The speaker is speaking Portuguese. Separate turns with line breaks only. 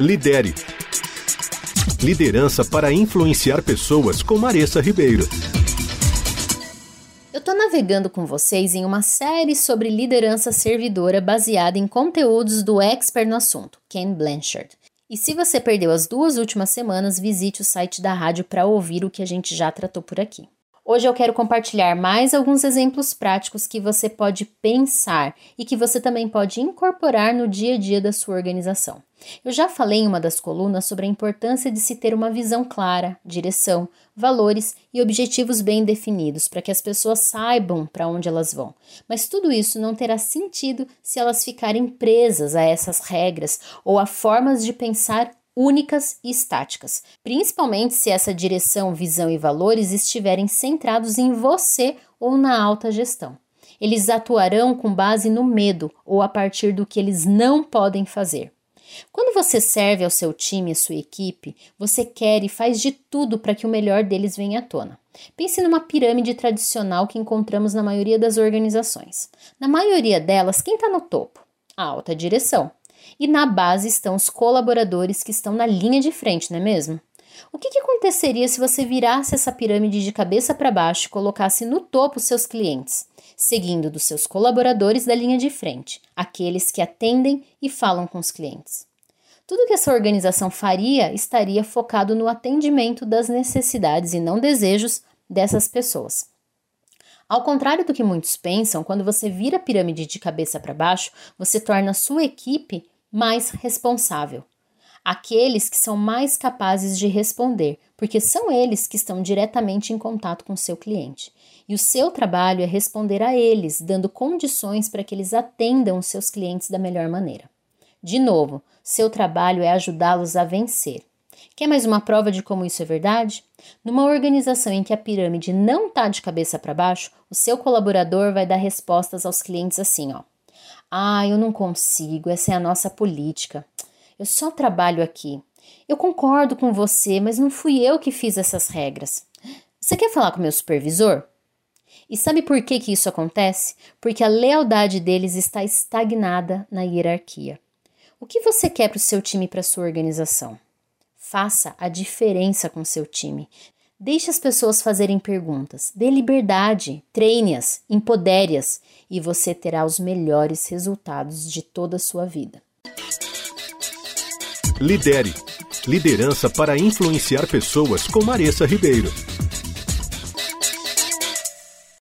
Lidere. Liderança para influenciar pessoas com Maressa Ribeiro.
Eu tô navegando com vocês em uma série sobre liderança servidora baseada em conteúdos do expert no assunto, Ken Blanchard. E se você perdeu as duas últimas semanas, visite o site da rádio para ouvir o que a gente já tratou por aqui. Hoje eu quero compartilhar mais alguns exemplos práticos que você pode pensar e que você também pode incorporar no dia a dia da sua organização. Eu já falei em uma das colunas sobre a importância de se ter uma visão clara, direção, valores e objetivos bem definidos para que as pessoas saibam para onde elas vão. Mas tudo isso não terá sentido se elas ficarem presas a essas regras ou a formas de pensar únicas e estáticas, principalmente se essa direção, visão e valores estiverem centrados em você ou na alta gestão. Eles atuarão com base no medo ou a partir do que eles não podem fazer. Quando você serve ao seu time e sua equipe, você quer e faz de tudo para que o melhor deles venha à tona. Pense numa pirâmide tradicional que encontramos na maioria das organizações. Na maioria delas, quem está no topo? A alta direção. E na base estão os colaboradores que estão na linha de frente, não é mesmo? O que, que aconteceria se você virasse essa pirâmide de cabeça para baixo e colocasse no topo seus clientes, seguindo dos seus colaboradores da linha de frente, aqueles que atendem e falam com os clientes? Tudo que essa organização faria estaria focado no atendimento das necessidades e não desejos dessas pessoas. Ao contrário do que muitos pensam, quando você vira a pirâmide de cabeça para baixo, você torna a sua equipe mais responsável. Aqueles que são mais capazes de responder, porque são eles que estão diretamente em contato com seu cliente. E o seu trabalho é responder a eles, dando condições para que eles atendam os seus clientes da melhor maneira. De novo, seu trabalho é ajudá-los a vencer. Quer mais uma prova de como isso é verdade? Numa organização em que a pirâmide não está de cabeça para baixo, o seu colaborador vai dar respostas aos clientes assim, ó. Ah, eu não consigo, essa é a nossa política. Eu só trabalho aqui. Eu concordo com você, mas não fui eu que fiz essas regras. Você quer falar com meu supervisor? E sabe por que, que isso acontece? Porque a lealdade deles está estagnada na hierarquia. O que você quer para o seu time e para sua organização? Faça a diferença com seu time. Deixe as pessoas fazerem perguntas, dê liberdade, treine-as, empodere-as e você terá os melhores resultados de toda a sua vida.
Lidere. Liderança para influenciar pessoas com Maressa Ribeiro.